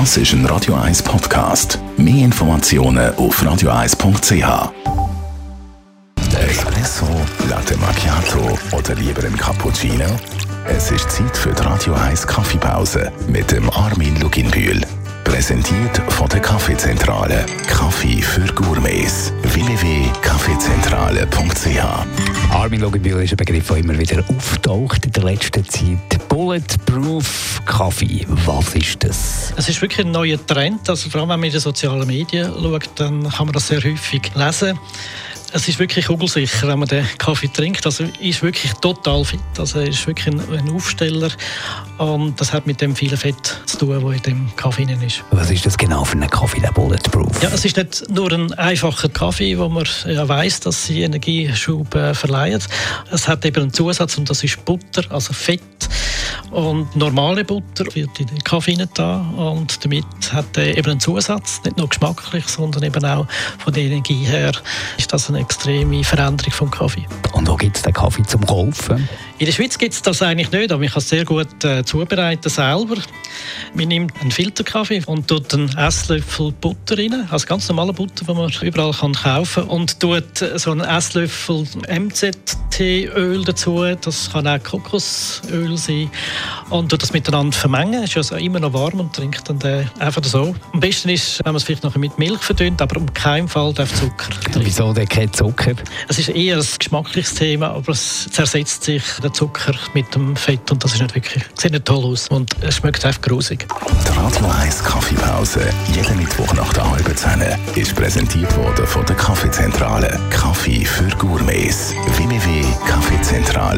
Das ist ein Radio 1 Podcast. Mehr Informationen auf radio1.ch. Espresso, Latte Macchiato oder lieber ein Cappuccino? Es ist Zeit für die Radio 1 Kaffeepause mit dem Armin Luginbühl. Präsentiert von der Kaffeezentrale. Kaffee für Gourmets. www.kaffeezentrale.ch Armin Logenbühl ist ein Begriff, der immer wieder auftaucht in der letzten Zeit. Bulletproof Kaffee, was ist das? Es ist wirklich ein neuer Trend. Also vor allem, wenn man in den sozialen Medien schaut, dann kann man das sehr häufig lesen. Es ist wirklich kugelsicher, wenn man den Kaffee trinkt. Also ist wirklich total fit. Also ist wirklich ein, Aufsteller und das hat mit dem vielen Fett zu tun, wo in dem Kaffee drin ist. Was ist das genau für ein Kaffee, der Bulletproof? Ja, es ist nicht nur ein einfacher Kaffee, wo man ja weiß, dass sie Energieschub äh, verleiht. Es hat eben einen Zusatz und das ist Butter, also Fett. Und normale Butter wird in den Kaffee da und damit hat er eben einen Zusatz, nicht nur geschmacklich, sondern eben auch von der Energie her ist das eine extreme Veränderung vom Kaffee. Und wo gibt es den Kaffee zum Kaufen? In der Schweiz gibt es das eigentlich nicht, aber man kann es sehr gut äh, zubereiten selber. Man nimmt einen Filterkaffee und tut einen Esslöffel Butter rein, also ganz normale Butter, die man überall kann kaufen kann, und tut so einen Esslöffel MZT-Öl dazu, das kann auch Kokosöl sein, und das miteinander vermengen. Ist also immer noch warm und trinkt dann den einfach so. Am besten ist, wenn man es vielleicht noch mit Milch verdünnt, aber um keinen Fall darf Zucker drin. Wieso denn kein Zucker? Es ist eher ein geschmackliches Thema, aber es zersetzt sich der Zucker mit dem Fett und das ist nicht wirklich, sieht nicht toll aus und es schmeckt einfach grusig. Die Radio 1 Kaffeepause, jeden Mittwoch nach der halben Zehn, ist präsentiert worden von der Kaffeezentrale. Kaffee für Gourmets.